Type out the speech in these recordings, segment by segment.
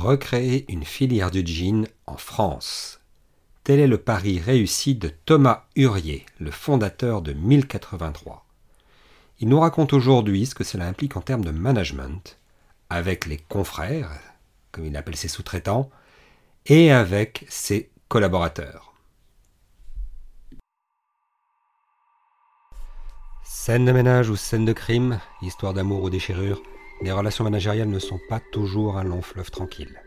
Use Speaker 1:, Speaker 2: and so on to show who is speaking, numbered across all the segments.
Speaker 1: recréer une filière du jean en France. Tel est le pari réussi de Thomas Hurier, le fondateur de 1083. Il nous raconte aujourd'hui ce que cela implique en termes de management, avec les confrères, comme il appelle ses sous-traitants, et avec ses collaborateurs. Scène de ménage ou scène de crime, histoire d'amour ou déchirure, les relations managériales ne sont pas toujours un long fleuve tranquille.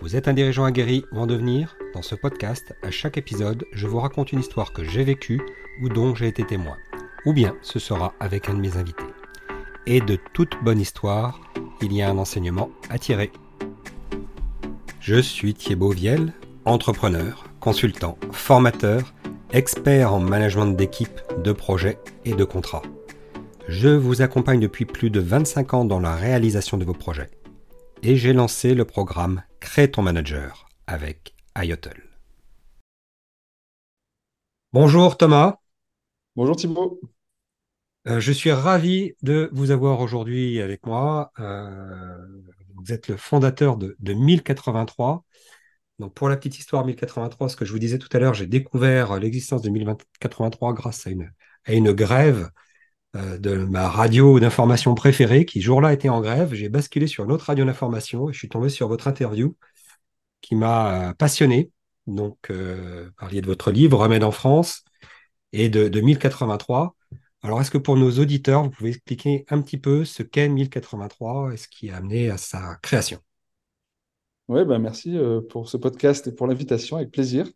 Speaker 1: Vous êtes un dirigeant aguerri ou en devenir? Dans ce podcast, à chaque épisode, je vous raconte une histoire que j'ai vécue ou dont j'ai été témoin. Ou bien ce sera avec un de mes invités. Et de toute bonne histoire, il y a un enseignement à tirer. Je suis Thibaut Viel, entrepreneur, consultant, formateur, expert en management d'équipe, de projets et de contrats. Je vous accompagne depuis plus de 25 ans dans la réalisation de vos projets. Et j'ai lancé le programme Crée ton manager avec IOTL. Bonjour Thomas.
Speaker 2: Bonjour Thibault.
Speaker 1: Euh, je suis ravi de vous avoir aujourd'hui avec moi. Euh, vous êtes le fondateur de, de 1083. Donc pour la petite histoire 1083, ce que je vous disais tout à l'heure, j'ai découvert l'existence de 1083 grâce à une, à une grève de ma radio d'information préférée qui, jour-là, était en grève. J'ai basculé sur une autre radio d'information et je suis tombé sur votre interview qui m'a euh, passionné. Donc, euh, parliez de votre livre, Remède en France, et de, de 1083. Alors, est-ce que pour nos auditeurs, vous pouvez expliquer un petit peu ce qu'est 1083 et ce qui a amené à sa création?
Speaker 2: Oui, ben merci pour ce podcast et pour l'invitation, avec plaisir.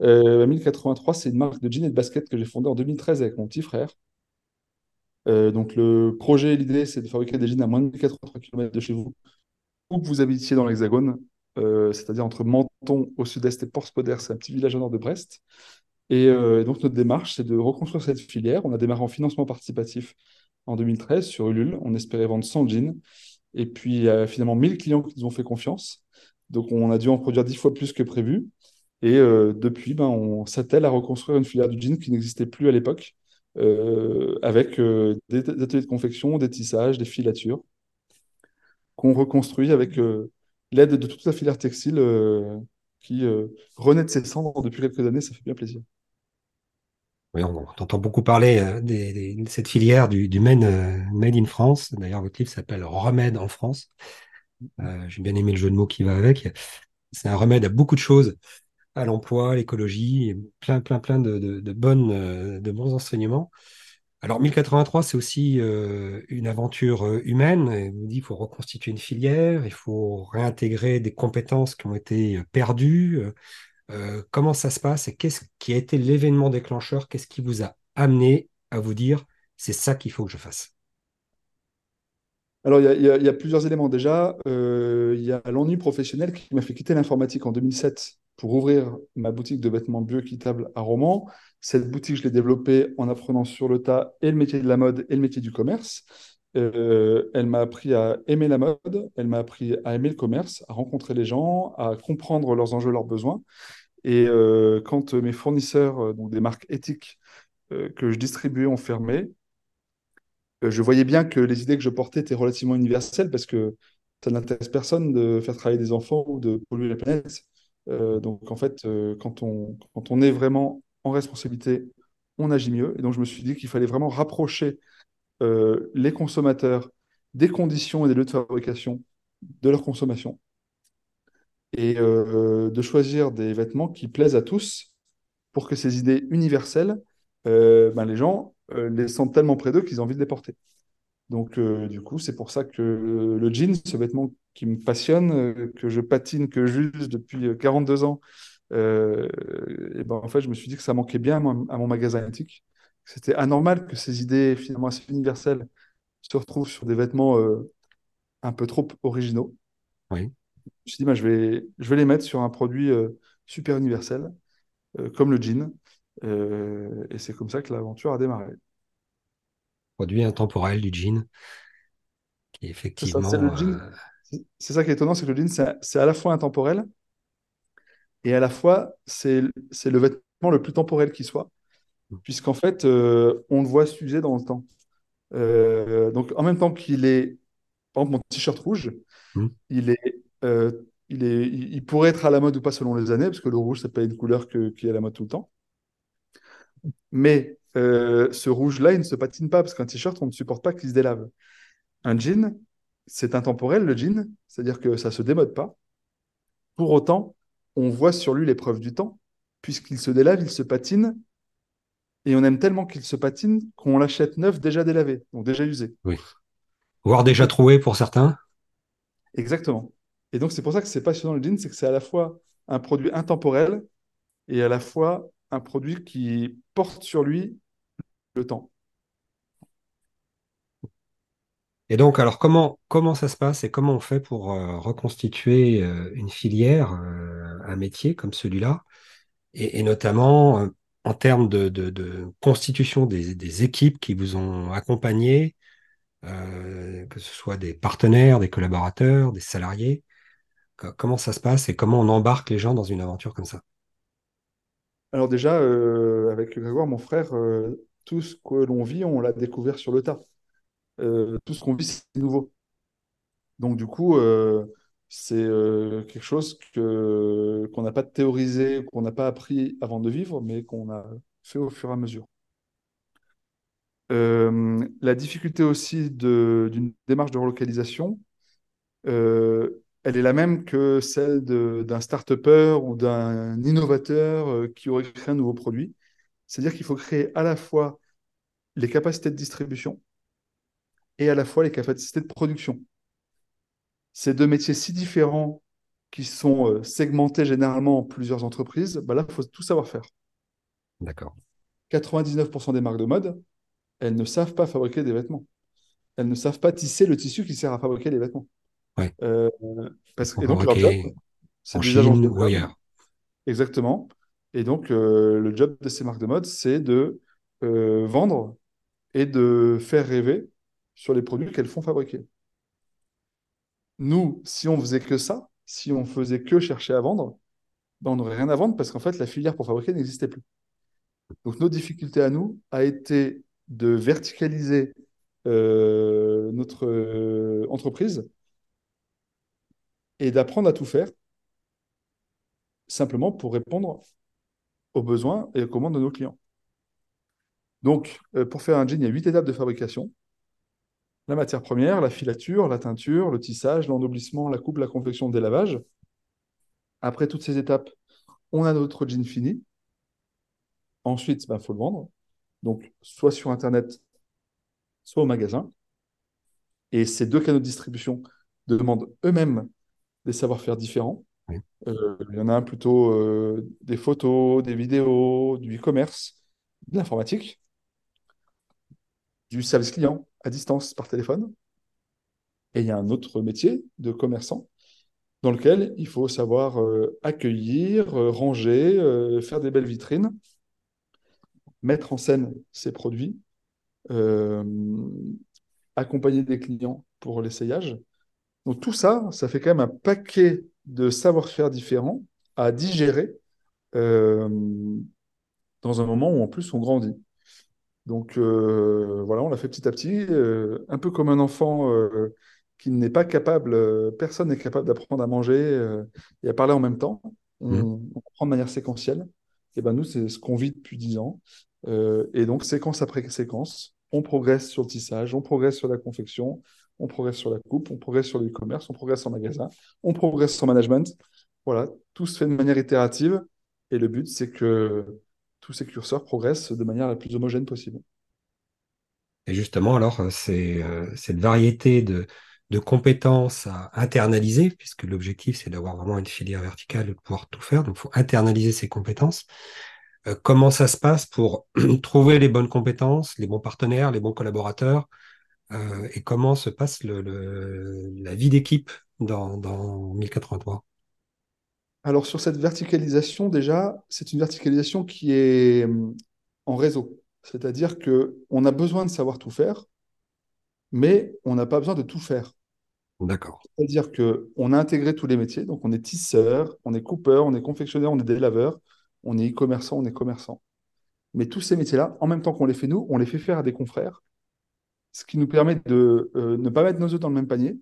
Speaker 2: 1083, c'est une marque de jeans et de basket que j'ai fondée en 2013 avec mon petit frère. Euh, donc le projet, l'idée, c'est de fabriquer des jeans à moins de 1083 km de chez vous, où vous habitiez dans l'Hexagone, euh, c'est-à-dire entre Menton au sud-est et Port-Spoder, c'est un petit village au nord de Brest. Euh, et, donc notre démarche, c'est de reconstruire cette filière. On a démarré en financement participatif en 2013 sur Ulule. On espérait vendre 100 jeans. Et puis finalement 1000 clients qui nous ont fait confiance. Donc on a dû en produire 10 fois plus que prévu. Et depuis, ben, on s'attelle à reconstruire une filière du jean qui n'existait plus à l'époque. Euh, avec euh, des, ateliers de confection, des tissages, des filatures, qu'on reconstruit avec euh, l'aide de toute la filière textile qui renaît de ses cendres depuis quelques années. Ça fait bien plaisir.
Speaker 1: Oui, on, entend beaucoup parler de cette filière du, du made, in France. D'ailleurs, votre livre s'appelle Remède en France. J'ai bien aimé le jeu de mots qui va avec. C'est un remède à beaucoup de choses à l'emploi, l'écologie, plein, plein, plein de, bonnes, euh, de bons enseignements. Alors, 1083, c'est aussi euh, une aventure euh, humaine. Il vous dit qu'il faut reconstituer une filière, il faut réintégrer des compétences qui ont été perdues. comment ça se passe et qu'est-ce qui a été l'événement déclencheur? Qu'est-ce qui vous a amené à vous dire c'est ça qu'il faut que je fasse?
Speaker 2: Alors, il y, a plusieurs éléments. Déjà, il y a l'ennui professionnel qui m'a fait quitter l'informatique en 2007 pour ouvrir ma boutique de vêtements bioéquitables à Romans. Cette boutique, je l'ai développée en apprenant sur le tas et le métier de la mode et le métier du commerce. Euh, elle m'a appris à aimer la mode, elle m'a appris à aimer le commerce, à rencontrer les gens, à comprendre leurs enjeux, leurs besoins. Et euh, quand mes fournisseurs, euh, donc des marques éthiques que je distribuais, ont fermé, je voyais bien que les idées que je portais étaient relativement universelles parce que ça n'intéresse personne de faire travailler des enfants ou de polluer la planète. Euh, donc en fait, euh, quand, on, quand on est vraiment en responsabilité, on agit mieux. Et donc je me suis dit qu'il fallait vraiment rapprocher euh, les consommateurs des conditions et des lieux de fabrication de leur consommation et de choisir des vêtements qui plaisent à tous pour que ces idées universelles, ben, les gens les sentent tellement près d'eux qu'ils ont envie de les porter. Donc, du coup, c'est pour ça que le jean, ce vêtement qui me passionne, euh, que je patine, que j'use depuis 42 euh, ans, euh, et ben, en fait, je me suis dit que ça manquait bien à mon, magasin antique. C'était anormal que ces idées finalement assez universelles se retrouvent sur des vêtements un peu trop originaux.
Speaker 1: Oui.
Speaker 2: Je me suis dit, ben, je, vais, je vais les mettre sur un produit super universel, comme le jean. et c'est comme ça que l'aventure a démarré.
Speaker 1: Produit intemporel du jean, qui effectivement. C'est le jean
Speaker 2: c'est ça qui est étonnant, c'est que le jean, c'est à la fois intemporel et à la fois, c'est le vêtement le plus temporel qui soit, puisqu'en fait, euh, on le voit s'user dans le temps. Euh, donc, en même temps qu'il est, par exemple, mon t-shirt rouge, mmh. il est Euh, il est, il, pourrait être à la mode ou pas selon les années, parce que le rouge, c'est pas une couleur que- qui est à la mode tout le temps. Mais euh, ce rouge-là, il ne se patine pas, parce qu'un t-shirt, on ne supporte pas qu'il se délave. Un jean, c'est intemporel, le jean, c'est-à-dire que ça se démode pas. Pour autant, on voit sur lui les preuves du temps, puisqu'il se délave, il se patine, et on aime tellement qu'il se patine qu'on l'achète neuf, déjà délavé, donc déjà usé.
Speaker 1: Oui. Voire déjà troué pour certains.
Speaker 2: Exactement. Et donc, c'est pour ça que c'est passionnant le jean, c'est que c'est à la fois un produit intemporel et à la fois un produit qui porte sur lui le temps.
Speaker 1: Et donc, alors, comment, comment ça se passe et comment on fait pour euh, reconstituer euh, une filière, euh, un métier comme celui-là, et, notamment en termes de, constitution des, équipes qui vous ont accompagné, que ce soit des partenaires, des collaborateurs, des salariés. Co- Comment ça se passe et comment on embarque les gens dans une aventure comme ça?
Speaker 2: Alors déjà, avec Grégoire, mon frère, tout ce que l'on vit, on l'a découvert sur le tas. Euh, tout ce qu'on vit, c'est nouveau. Donc du coup, euh, c'est euh, quelque chose qu'on n'a pas théorisé, qu'on n'a pas appris avant de vivre, mais qu'on a fait au fur et à mesure. La difficulté aussi d'une démarche de relocalisation, elle est la même que celle d'un start-upper ou d'un innovateur qui aurait créé un nouveau produit. C'est-à-dire qu'il faut créer à la fois les capacités de distribution et à la fois les capacités de production. Ces deux métiers si différents qui sont euh, segmentés généralement en plusieurs entreprises, bah là, il faut tout savoir faire.
Speaker 1: D'accord.
Speaker 2: 99% des marques de mode, elles ne savent pas fabriquer des vêtements. Elles ne savent pas tisser le tissu qui sert à fabriquer les vêtements.
Speaker 1: Ouais.
Speaker 2: Euh, parce, et donc, leur job, c'est des agences de. Exactement. Et donc, euh, le job de ces marques de mode, c'est de euh, vendre et de faire rêver sur les produits qu'elles font fabriquer. Nous, si on faisait que ça, si on faisait que chercher à vendre, ben, on n'aurait rien à vendre parce qu'en fait, la filière pour fabriquer n'existait plus. Donc, notre difficulté à nous a été de verticaliser euh, notre euh, entreprise et d'apprendre à tout faire simplement pour répondre aux besoins et aux commandes de nos clients. Donc, euh, pour faire un jean, il y a huit étapes de fabrication. La matière première, la filature, la teinture, le tissage, l'ennoblissement, la coupe, la confection, le délavage. Après toutes ces étapes, on a notre jean fini. Ensuite, il ben, faut le vendre. Donc, soit sur Internet, soit au magasin. Et ces deux canaux de distribution demandent eux-mêmes des savoir-faire différents.
Speaker 1: Oui.
Speaker 2: Euh, il y en a un plutôt euh, des photos, des vidéos, du e-commerce, de l'informatique, du service client à distance par téléphone. Et il y a un autre métier de commerçant dans lequel il faut savoir euh, accueillir, euh, ranger, euh, faire des belles vitrines, mettre en scène ses produits, accompagner des clients pour l'essayage. Donc tout ça, ça fait quand même un paquet de savoir-faire différents à digérer dans un moment où en plus on grandit. Donc euh, voilà, on l'a fait petit à petit, euh, un peu comme un enfant euh, qui n'est pas capable, euh, personne n'est capable d'apprendre à manger euh, et à parler en même temps. On,
Speaker 1: Mhm.
Speaker 2: on apprend de manière séquentielle. Et ben nous, c'est ce qu'on vit depuis 10 ans. Euh, et donc, séquence après séquence, on progresse sur le tissage, on progresse sur la confection, on progresse sur la coupe, on progresse sur le e-commerce, on progresse en magasin, on progresse en management. Voilà, tout se fait de manière itérative. Et le but, c'est que tous ces curseurs progressent de manière la plus homogène possible.
Speaker 1: Et justement, alors, euh, c'est euh, cette variété de, compétences à internaliser, puisque l'objectif, c'est d'avoir vraiment une filière verticale et de pouvoir tout faire. Donc, il faut internaliser ces compétences. Euh, comment ça se passe pour trouver les bonnes compétences, les bons partenaires, les bons collaborateurs, et comment se passe la vie d'équipe dans 1083?
Speaker 2: Alors, sur cette verticalisation, déjà, c'est une verticalisation qui est hum, en réseau. C'est-à-dire qu'on a besoin de savoir tout faire, mais on n'a pas besoin de tout faire.
Speaker 1: D'accord.
Speaker 2: C'est-à-dire qu'on a intégré tous les métiers, donc on est tisseur, on est coupeur, on est confectionneur, on est délaveur, on est e-commerçant, on est commerçant. Mais tous ces métiers-là, en même temps qu'on les fait nous, on les fait faire à des confrères, ce qui nous permet de euh, ne pas mettre nos œufs dans le même panier.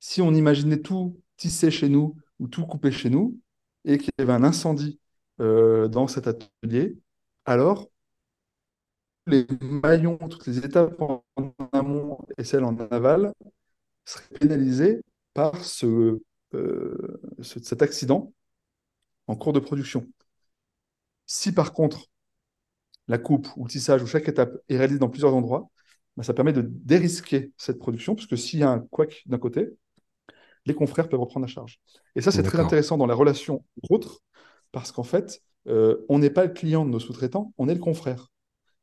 Speaker 2: Si on imaginait tout tissé chez nous ou tout coupé chez nous et qu'il y avait un incendie euh, dans cet atelier, alors les maillons, toutes les étapes en amont et celles en aval seraient pénalisées par euh, ce- cet accident en cours de production. Si par contre la coupe ou le tissage ou chaque étape est réalisée dans plusieurs endroits, ben, ça permet de dérisquer cette production, puisque s'il y a un couac d'un côté, les confrères peuvent reprendre la charge. Et ça, c'est très intéressant dans la relation autres, parce qu'en fait, euh, on n'est pas le client de nos sous-traitants, on est le confrère.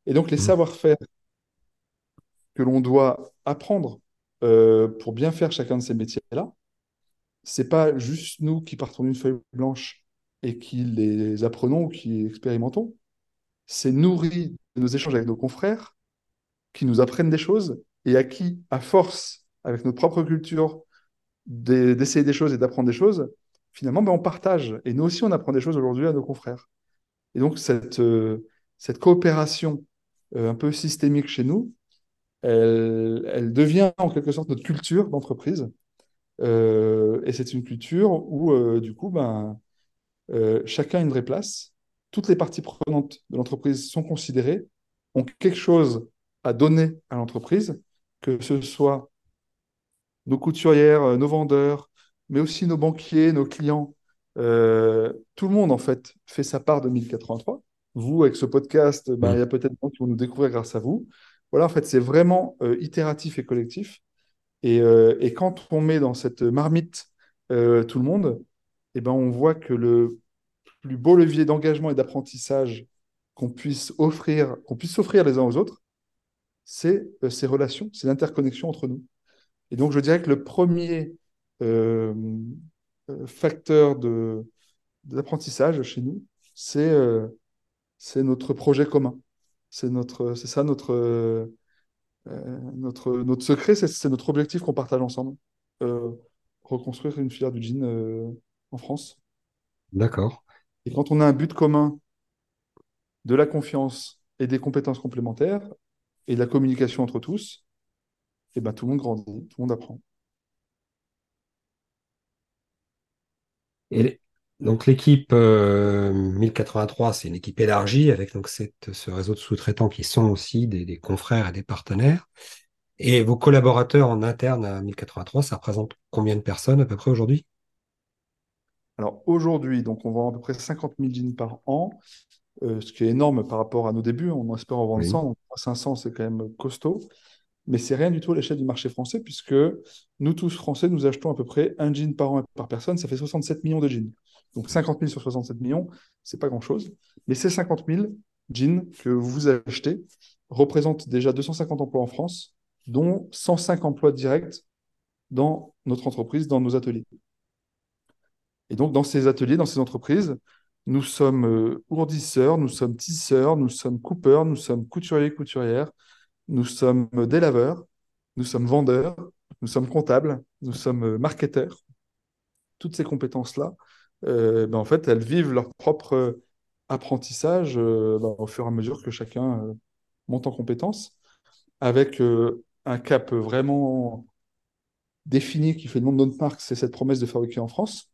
Speaker 2: Et donc, les
Speaker 1: Mhm.
Speaker 2: savoir-faire que l'on doit apprendre euh, pour bien faire chacun de ces métiers-là, c'est pas juste nous qui partons d'une feuille blanche et qui les apprenons ou qui expérimentons. C'est nourri de nos échanges avec nos confrères qui nous apprennent des choses et à qui, à force, avec notre propre culture, d'essayer des choses et d'apprendre des choses, finalement, ben, on partage. Et nous aussi, on apprend des choses aujourd'hui à nos confrères. Et donc, cette, euh, cette coopération euh, un peu systémique chez nous, elle, elle devient en quelque sorte notre culture d'entreprise. Euh, et c'est une culture où, du coup, ben, chacun a une vraie place. Toutes les parties prenantes de l'entreprise sont considérées, ont quelque chose à donner à l'entreprise, que ce soit nos couturières, euh, nos vendeurs, mais aussi nos banquiers, nos clients. Euh, tout le monde, en fait, fait sa part de 1083. Vous, avec ce podcast, ben, il y a peut-être des gens qui vont nous découvrir grâce à vous. Voilà, en fait, c'est vraiment euh, itératif et collectif. Et, quand on met dans cette marmite tout le monde, eh ben, on voit que le plus beau levier d'engagement et d'apprentissage qu'on puisse offrir, qu'on puisse s'offrir les uns aux autres, c'est ces relations, c'est l'interconnexion entre nous. Et donc, je dirais que le premier euh, euh, facteur de, d'apprentissage chez nous, c'est euh, c'est notre projet commun. C'est notre, c'est ça notre, euh, notre, notre secret, c'est c'est notre objectif qu'on partage ensemble. Reconstruire une filière du jean en France.
Speaker 1: D'accord.
Speaker 2: Et quand on a un but commun, de la confiance et des compétences complémentaires et de la communication entre tous, et ben, tout le monde grandit, tout le monde apprend.
Speaker 1: Et donc l'équipe euh, 1083, c'est une équipe élargie avec donc cette, ce réseau de sous-traitants qui sont aussi des, des confrères et des partenaires. Et vos collaborateurs en interne à 1083, ça représente combien de personnes à peu près aujourd'hui?
Speaker 2: Alors aujourd'hui, donc on vend à peu près 50 000 jeans par an, euh, ce qui est énorme par rapport à nos débuts. On espère en vendre
Speaker 1: Oui.
Speaker 2: 100, donc 500 c'est quand même costaud. Mais c'est rien du tout à l'échelle du marché français, puisque nous tous Français, nous achetons à peu près un jean par an par personne, ça fait 67 millions de jeans. Donc 50 000 sur 67 millions, c'est pas grand-chose. Mais ces 50 000 jeans que vous achetez représentent déjà 250 emplois en France, dont 105 emplois directs dans notre entreprise, dans nos ateliers. Et donc, dans ces ateliers, dans ces entreprises, nous sommes euh, ourdisseurs, nous sommes tisseurs, nous sommes coupeurs, nous sommes couturiers, couturières, nous sommes euh, délaveurs, nous sommes vendeurs, nous sommes comptables, nous sommes marketeurs. Toutes ces compétences-là, euh, ben, en fait, elles vivent leur propre euh, apprentissage euh, ben, au fur et à mesure que chacun monte en compétences, avec un cap vraiment défini qui fait le nom de notre marque, c'est cette promesse de fabriquer en France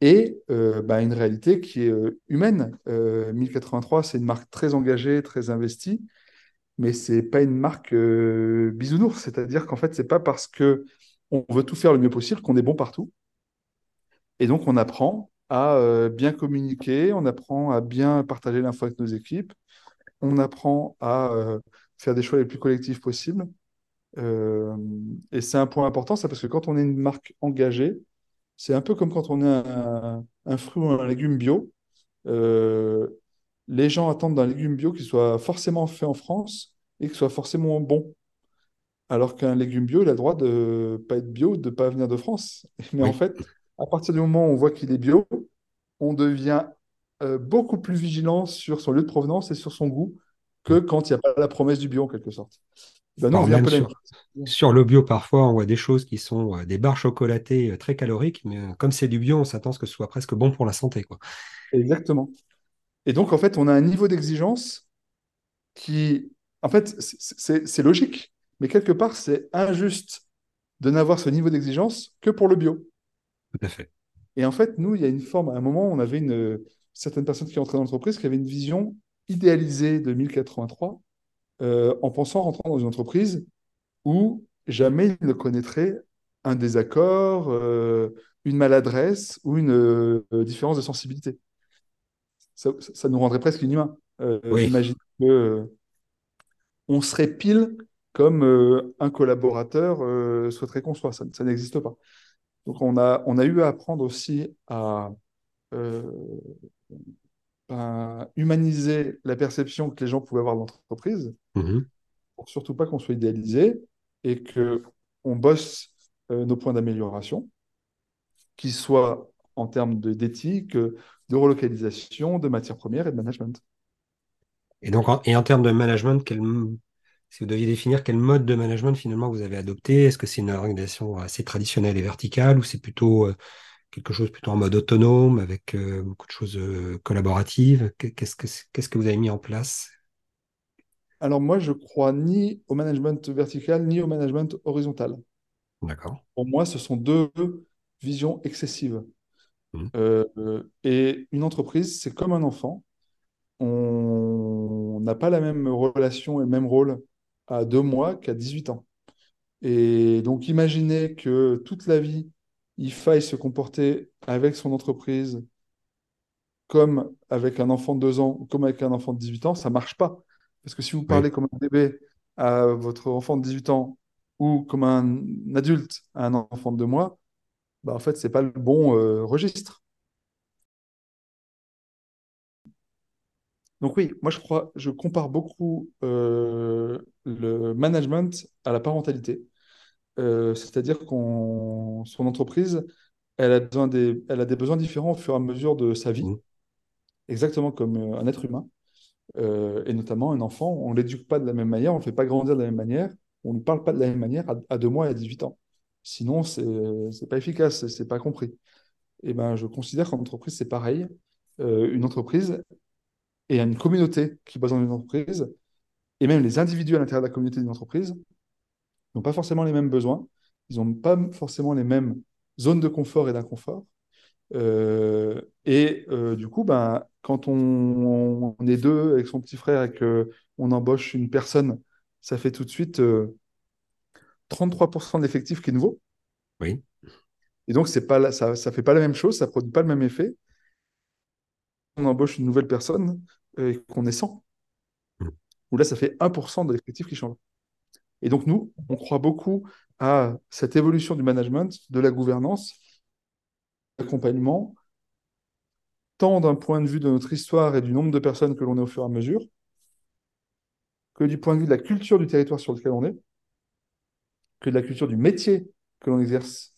Speaker 2: et bah, une réalité qui est humaine. Euh, 1083, c'est une marque très engagée, très investie, mais c'est pas une marque euh, bisounours. C'est-à-dire qu'en fait, c'est pas parce que on veut tout faire le mieux possible qu'on est bon partout. Et donc, on apprend à euh, bien communiquer, on apprend à bien partager l'info avec nos équipes, on apprend à euh, faire des choix les plus collectifs possibles. Et c'est un point important, ça, parce que quand on est une marque engagée, c'est un peu comme quand on est un, fruit ou un légume bio. Les gens attendent d'un légume bio qu'il soit forcément fait en France et qu'il soit forcément bon. Alors qu'un légume bio, il a le droit de ne pas être bio, de ne pas venir de France. Mais en fait, à partir du moment où on voit qu'il est bio, on devient euh, beaucoup plus vigilant sur son lieu de provenance et sur son goût que quand il n'y a pas la promesse du bio, en quelque sorte. Ben on
Speaker 1: sur, le bio, parfois, on voit des choses qui sont euh, des barres chocolatées euh, très caloriques, mais comme c'est du bio, on s'attend à ce que ce soit presque bon pour la santé, quoi.
Speaker 2: Exactement. Et donc, en fait, on a un niveau d'exigence qui, en fait, c'est- logique, mais quelque part, c'est injuste de n'avoir ce niveau d'exigence que pour le bio.
Speaker 1: Tout à fait.
Speaker 2: Et en fait, nous, il y a une forme, à un moment, on avait une, certaines personnes qui entraient dans l'entreprise qui avaient une vision idéalisée de 1083 euh, en pensant rentrer dans une entreprise où jamais ils ne connaîtraient un désaccord, euh, une maladresse ou une euh, différence de sensibilité. Ça, ça, nous rendrait presque inhumains. Euh,
Speaker 1: Oui.
Speaker 2: Imagine que on serait pile comme un collaborateur souhaiterait qu'on soit. Ça, ça n'existe pas. Donc on a, on a eu à apprendre aussi à humaniser la perception que les gens pouvaient avoir de l'entreprise,
Speaker 1: Mhm.
Speaker 2: pour surtout pas qu'on soit idéalisé et que on bosse euh, nos points d'amélioration, qu'ils soient en termes d'éthique, de relocalisation, de matières premières et de management.
Speaker 1: Et donc, en, et en termes de management, quel, si vous deviez définir quel mode de management finalement vous avez adopté, est-ce que c'est une organisation assez traditionnelle et verticale ou c'est plutôt euh, quelque chose plutôt en mode autonome avec euh, beaucoup de choses euh, collaboratives? Qu'est-ce que, qu'est-ce que vous avez mis en place?
Speaker 2: Alors moi, je crois ni au management vertical ni au management horizontal.
Speaker 1: D'accord.
Speaker 2: Pour moi, ce sont deux visions excessives.
Speaker 1: Mhm.
Speaker 2: Euh, et une entreprise, c'est comme un enfant. On n'a pas la même relation et le même rôle à deux mois qu'à 18 ans. Et donc, imaginez que toute la vie, il faille se comporter avec son entreprise comme avec un enfant de 2 ans ou comme avec un enfant de 18 ans, ça ne marche pas. Parce que si vous
Speaker 1: Oui.
Speaker 2: parlez comme un bébé à votre enfant de 18 ans ou comme un adulte à un enfant de 2 mois, bah, en fait, ce n'est pas le bon euh, registre. Donc oui, moi je crois, je compare beaucoup euh, le management à la parentalité. Euh, c'est-à-dire qu'on son entreprise, elle a besoin des, elle a des besoins différents au fur et à mesure de sa vie,
Speaker 1: Mhm.
Speaker 2: exactement comme un être humain. Euh, et notamment un enfant, on ne l'éduque pas de la même manière, on ne le fait pas grandir de la même manière, on ne lui parle pas de la même manière à, à deux mois et à 18 ans. Sinon, c'est c'est pas efficace, c'est pas compris. Et ben, je considère qu'en entreprise, c'est pareil. Euh, une entreprise et une communauté qui bosse dans une entreprise, et même les individus à l'intérieur de la communauté d'une entreprise, n'ont pas forcément les mêmes besoins, ils n'ont pas forcément les mêmes zones de confort et d'inconfort. Euh, et euh, du coup, ben, quand on, est deux avec son petit frère et qu'on embauche une personne, ça fait tout de suite 33% de l'effectif qui est nouveau.
Speaker 1: Oui.
Speaker 2: Et donc, c'est pas la- ça ne fait pas la même chose, ça ne produit pas le même effet. On embauche une nouvelle personne euh, et qu'on est 100.
Speaker 1: Mhm.
Speaker 2: Où là, ça fait 1% de l'effectif qui change. Et donc, nous, on croit beaucoup à cette évolution du management, de la gouvernance, l'accompagnement, tant d'un point de vue de notre histoire et du nombre de personnes que l'on est au fur et à mesure, que du point de vue de la culture du territoire sur lequel on est, que de la culture du métier que l'on exerce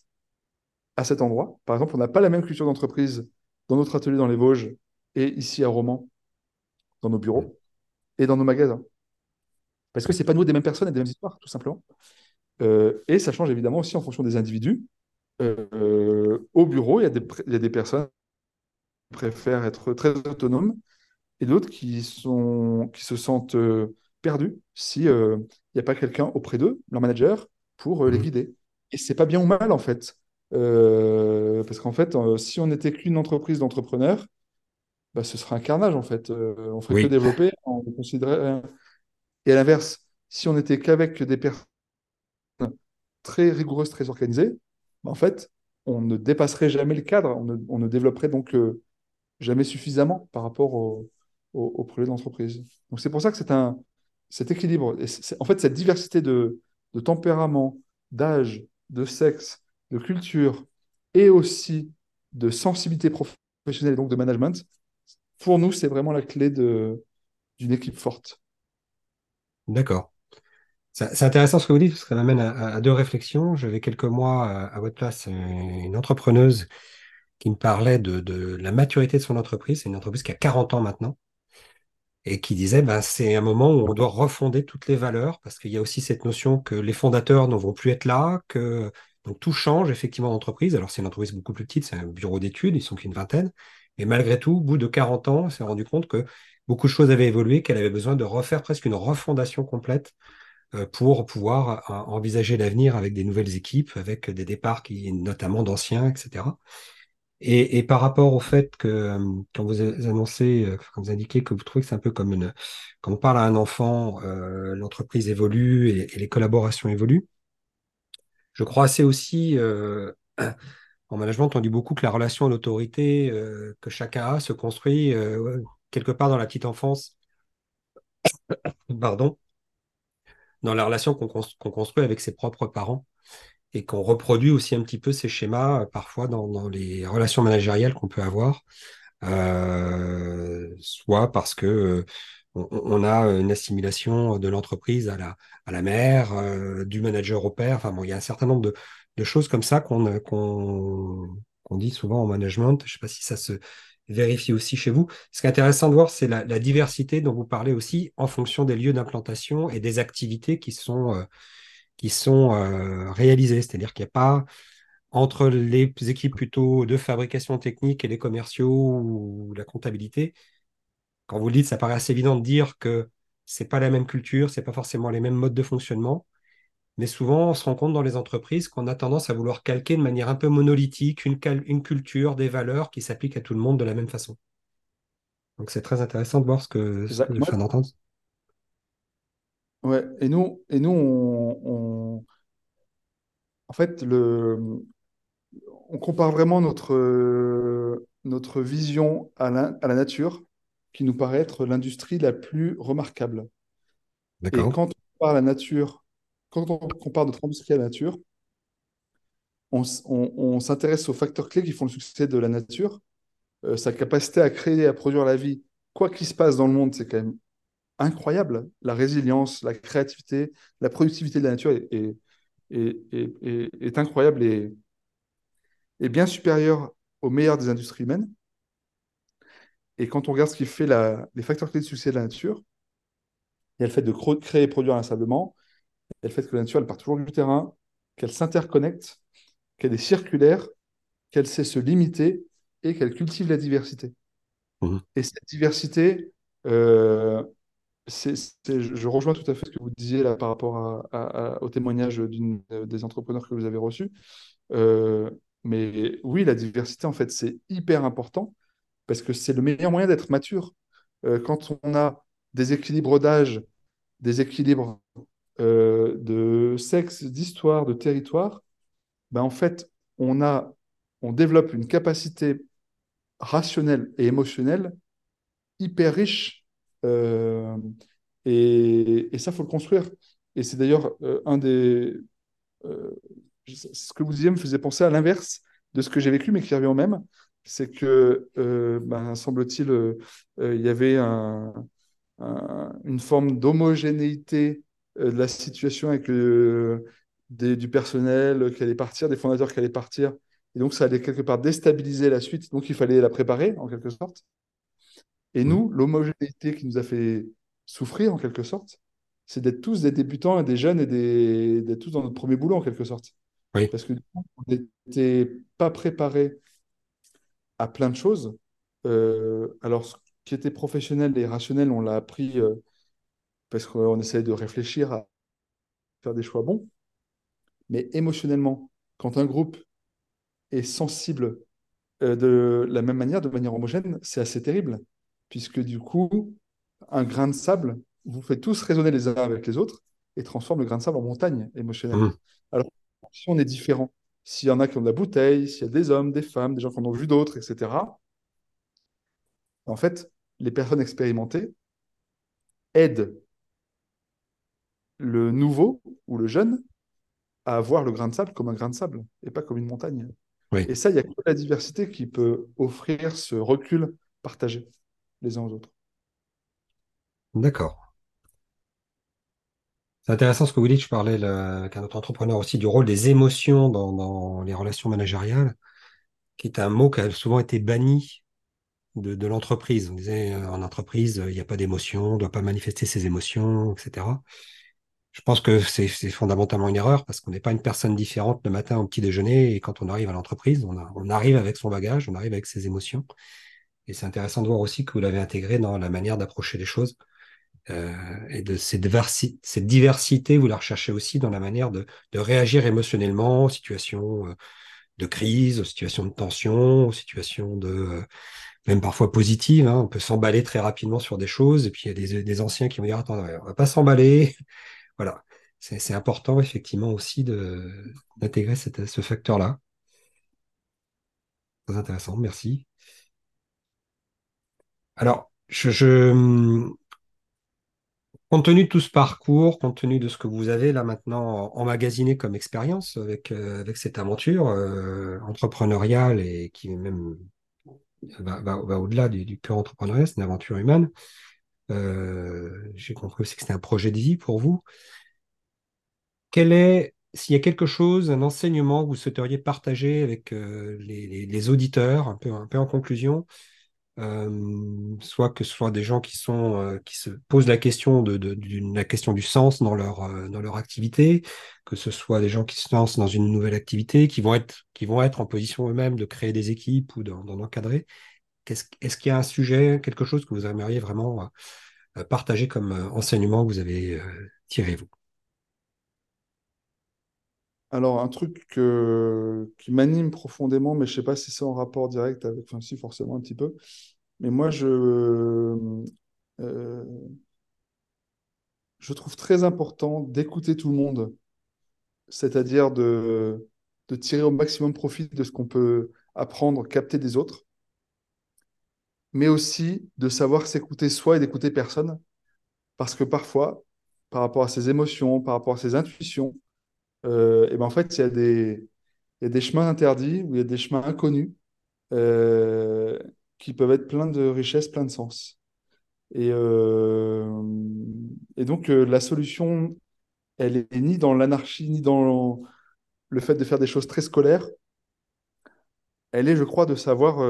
Speaker 2: à cet endroit. Par exemple, on n'a pas la même culture d'entreprise dans notre atelier dans les Vosges et ici à Romans, dans nos bureaux et dans nos magasins. Parce que ce n'est pas nous des mêmes personnes et des mêmes histoires, tout simplement. Euh, et ça change évidemment aussi en fonction des individus. Euh, au bureau, il y, a des, il y a des personnes qui préfèrent être très autonomes et d'autres qui, sont, qui se sentent euh, perdus s'il n'y euh, a pas quelqu'un auprès d'eux, leur manager, pour euh, les guider. Et c'est pas bien ou mal, en fait. Euh, parce qu'en fait, euh, si on n'était qu'une entreprise d'entrepreneurs, bah, ce serait un carnage, en fait. Euh, on ferait que
Speaker 1: Oui.
Speaker 2: développer, on considérerait... Et à l'inverse, si on n'était qu'avec des personnes très rigoureuses, très organisées, bah, en fait, on ne dépasserait jamais le cadre, on ne, on ne développerait donc jamais suffisamment par rapport au, au, au projet d'entreprise. Donc c'est pour ça que c'est un cet équilibre. Et en fait, cette diversité de, de tempérament, d'âge, de sexe, de culture et aussi de sensibilité professionnelle et donc de management, pour nous, c'est vraiment la clé d'une équipe forte.
Speaker 1: D'accord. C'est intéressant ce que vous dites, parce que ça m'amène à, deux réflexions. J'avais quelques mois à, votre place une entrepreneuse qui me parlait de, de la maturité de son entreprise. C'est une entreprise qui a 40 ans maintenant et qui disait ben, c'est un moment où on doit refonder toutes les valeurs parce qu'il y a aussi cette notion que les fondateurs ne vont plus être là, que donc tout change effectivement d'entreprise. Alors c'est une entreprise beaucoup plus petite, c'est un bureau d'études, ils sont qu'une vingtaine. Et malgré tout, au bout de 40 ans, on s'est rendu compte que beaucoup de choses avaient évolué, qu'elle avait besoin de refaire presque une refondation complète pour pouvoir envisager l'avenir avec des nouvelles équipes, avec des départs qui, notamment d'anciens, etc. Et, par rapport au fait que quand vous annoncez, quand vous indiquez que vous trouvez que c'est un peu comme une, quand on parle à un enfant, l'entreprise évolue et, les collaborations évoluent. Je crois assez aussi en management, on dit beaucoup que la relation à l'autorité que chacun a se construit quelque part dans la petite enfance. Pardon dans la relation qu'on construit avec ses propres parents et qu'on reproduit aussi un petit peu ces schémas euh, parfois dans, les relations managériales qu'on peut avoir, euh, soit parce que euh, on, a une assimilation de l'entreprise à la, à la mère, du manager au père. Enfin bon, il y a un certain nombre de, choses comme ça qu'on dit souvent en management. Je ne sais pas si ça se vérifie aussi chez vous. Ce qui est intéressant de voir, c'est la, diversité dont vous parlez aussi en fonction des lieux d'implantation et des activités qui sont, qui sont euh, réalisées. C'est-à-dire qu'il n'y a pas entre les équipes plutôt de fabrication technique et les commerciaux ou la comptabilité. Quand vous le dites, ça paraît assez évident de dire que c'est pas la même culture, c'est pas forcément les mêmes modes de fonctionnement. Mais souvent, on se rend compte dans les entreprises qu'on a tendance à vouloir calquer de manière un peu monolithique une, une culture, des valeurs qui s'appliquent à tout le monde de la même façon. Donc c'est très intéressant de voir ce que, ce que d'entendre.
Speaker 2: Ouais, et nous, et nous on, en fait, le, on compare vraiment notre, notre vision à la, à la nature, qui nous paraît être l'industrie la plus remarquable. Et quand on à la nature quand on compare notre industrie à la nature, on, s'intéresse aux facteurs clés qui font le succès de la nature. Euh, sa capacité à créer, à produire la vie, quoi qu'il se passe dans le monde, c'est quand même incroyable. La résilience, la créativité, la productivité de la nature est, est, incroyable et, bien supérieure aux meilleures des industries humaines. Et quand on regarde ce qui fait les facteurs clés de succès de la nature, il y a le fait de créer et produire inlassablement, et le fait que la nature, elle part toujours du terrain, qu'elle s'interconnecte, qu'elle est circulaire, qu'elle sait se limiter et qu'elle cultive la diversité. Mmh. Et cette diversité, euh, je rejoins tout à fait ce que vous disiez là par rapport au témoignage des entrepreneurs que vous avez reçus. Euh, mais oui, la diversité, en fait, c'est hyper important parce que c'est le meilleur moyen d'être mature. Euh, quand on a des équilibres d'âge, des équilibres euh, de sexe, d'histoire, de territoire, ben en fait, on, a, on développe une capacité rationnelle et émotionnelle hyper riche. Euh, et, et, ça, faut le construire. Et c'est d'ailleurs euh, un des... ce que vous disiez me faisait penser à l'inverse de ce que j'ai vécu, mais qui revient au même. C'est que, ben, semble-t-il, il y avait un, une forme d'homogénéité euh, de la situation avec du personnel qui allait partir, des fondateurs qui allaient partir. Et donc, ça allait quelque part déstabiliser la suite. Donc, il fallait la préparer, en quelque sorte. Et mmh. nous, l'homogénéité qui nous a fait souffrir, en quelque sorte, c'est d'être tous des débutants et des jeunes et d'être tous dans notre premier boulot, en quelque sorte. Parce que on n'était pas préparé à plein de choses. Euh, alors, ce qui était professionnel et rationnel, on l'a appris euh, parce qu'on essaie de réfléchir à faire des choix bons. Mais émotionnellement, quand un groupe est sensible euh, de la même manière, de manière homogène, c'est assez terrible, puisque du coup, un grain de sable vous fait tous résonner les uns avec les autres et transforme le grain de sable en montagne émotionnelle. Mmh. Alors, si on est différent, s'il y en a qui ont de la bouteille, s'il y a des hommes, des femmes, des gens qui en ont vu d'autres, etc., en fait, les personnes expérimentées aident le nouveau ou le jeune à voir le grain de sable comme un grain de sable et pas comme une montagne. Et ça, il y a que la diversité qui peut offrir ce recul partagé les uns aux autres.
Speaker 1: D'accord. C'est intéressant ce que vous dites. Je parlais avec un autre entrepreneur aussi du rôle des émotions dans, les relations managériales, qui est un mot qui a souvent été banni de, l'entreprise. On disait euh, en entreprise, il n'y a pas d'émotion, on ne doit pas manifester ses émotions, etc. Je pense que c'est fondamentalement une erreur parce qu'on n'est pas une personne différente le matin au petit déjeuner et quand on arrive à l'entreprise, on, arrive avec son bagage, on arrive avec ses émotions. Et c'est intéressant de voir aussi que vous l'avez intégré dans la manière d'approcher les choses. et de cette, diversité, vous la recherchez aussi dans la manière de, réagir émotionnellement aux situations de crise, aux situations de tension, aux situations de même parfois positives. Hein. On peut s'emballer très rapidement sur des choses, et puis il y a des, anciens qui vont dire attends, on va pas s'emballer. voilà, c'est important effectivement aussi d'intégrer ce facteur-là. Très intéressant, merci. Alors, je, compte tenu de tout ce parcours, compte tenu de ce que vous avez là maintenant emmagasiné comme expérience avec, euh, cette aventure euh, entrepreneuriale et qui même va, au-delà du, du, pur entrepreneuriat, c'est une aventure humaine. Euh, j'ai compris aussi que c'était un projet de vie pour vous. Quel est s'il y a quelque chose, un enseignement que vous souhaiteriez partager avec les, auditeurs, un peu en conclusion, soit que ce soit des gens qui sont qui se posent la question de, la question du sens dans leur dans leur activité, que ce soit des gens qui se lancent dans une nouvelle activité, qui vont être qui vont être en position eux-mêmes de créer des équipes ou d'en encadrer. Est-ce qu'il y a un sujet, quelque chose que vous aimeriez vraiment partager comme enseignement que vous avez tiré vous?
Speaker 2: Alors, un truc qui m'anime profondément, mais je ne sais pas si c'est en rapport direct avec, enfin, si, forcément un petit peu. Mais moi, je, euh, je trouve très important d'écouter tout le monde, c'est-à-dire de, de tirer au maximum profit de ce qu'on peut apprendre, capter des autres, mais aussi de savoir s'écouter soi et d'écouter personne, parce que parfois, par rapport à ses émotions, par rapport à ses intuitions, euh, et ben en fait, il y a des, il y a des chemins interdits ou il y a des chemins inconnus euh, qui peuvent être pleins de richesses, pleins de sens. Et, euh, et donc, la solution, elle est ni dans l'anarchie, ni dans le fait de faire des choses très scolaires. Elle est, je crois, de savoir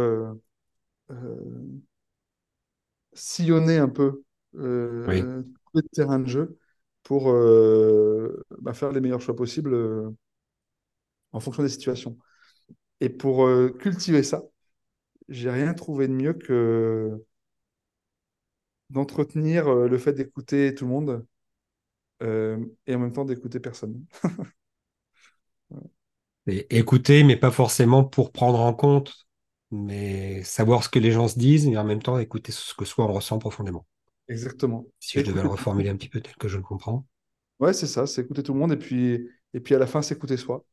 Speaker 2: sillonner un peu le terrain de jeu pour euh, bah, faire les meilleurs choix possibles euh, en fonction des situations. Et pour euh, cultiver ça, j'ai rien trouvé de mieux que d'entretenir le fait d'écouter tout le monde et en même temps d'écouter personne.
Speaker 1: et écouter, mais pas forcément pour prendre en compte, mais savoir ce que les gens se disent, mais en même temps écouter ce que soi on ressent profondément.
Speaker 2: Exactement.
Speaker 1: Si je devais le reformuler un petit peu tel que je le comprends.
Speaker 2: Ouais, c'est ça, c'est écouter tout le monde et puis, et puis à la fin, s'écouter soi.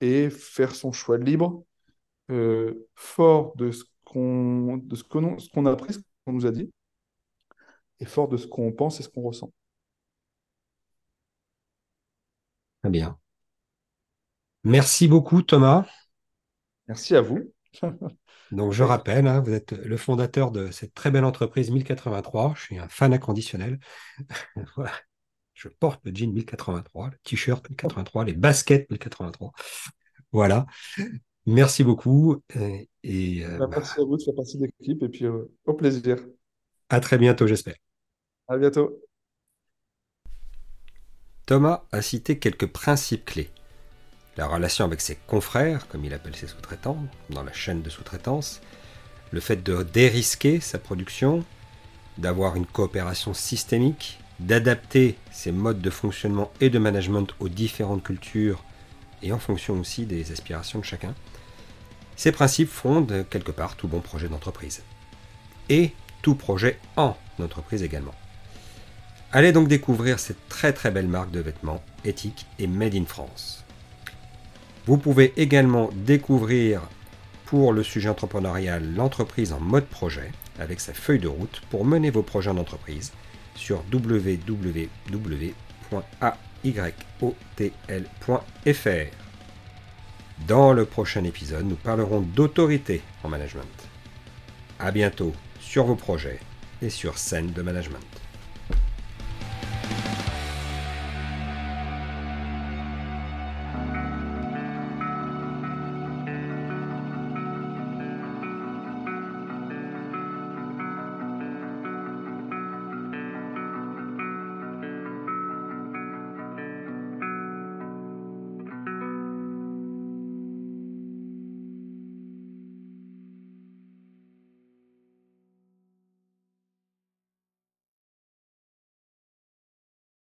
Speaker 2: Et faire son choix libre, euh, fort de ce qu'on de ce qu'on ce qu'on a appris, ce qu'on nous a dit, et fort de ce qu'on pense et ce qu'on ressent.
Speaker 1: Très bien. Merci beaucoup, Thomas.
Speaker 2: Merci à vous.
Speaker 1: Donc, je rappelle, hein, vous êtes le fondateur de cette très belle entreprise 1083. Je suis un fan inconditionnel. Je porte le jean 1083, le t-shirt 1083, les baskets 1083. Voilà. Merci beaucoup. Et,
Speaker 2: euh, bah, merci à vous de faire partie de l'équipe et puis euh, au plaisir.
Speaker 1: À très bientôt, j'espère.
Speaker 2: À bientôt.
Speaker 1: Thomas a cité quelques principes clés la relation avec ses confrères, comme il appelle ses sous-traitants, dans la chaîne de sous-traitance, le fait de dérisquer sa production, d'avoir une coopération systémique, d'adapter ses modes de fonctionnement et de management aux différentes cultures et en fonction aussi des aspirations de chacun. Ces principes fondent quelque part tout bon projet d'entreprise. Et tout projet en entreprise également. Allez donc découvrir cette très très belle marque de vêtements éthiques et made in France. Vous pouvez également découvrir pour le sujet entrepreneurial l'entreprise en mode projet avec sa feuille de route pour mener vos projets en entreprise sur www.ayotl.fr. Dans le prochain épisode, nous parlerons d'autorité en management. A bientôt sur vos projets et sur scène de management.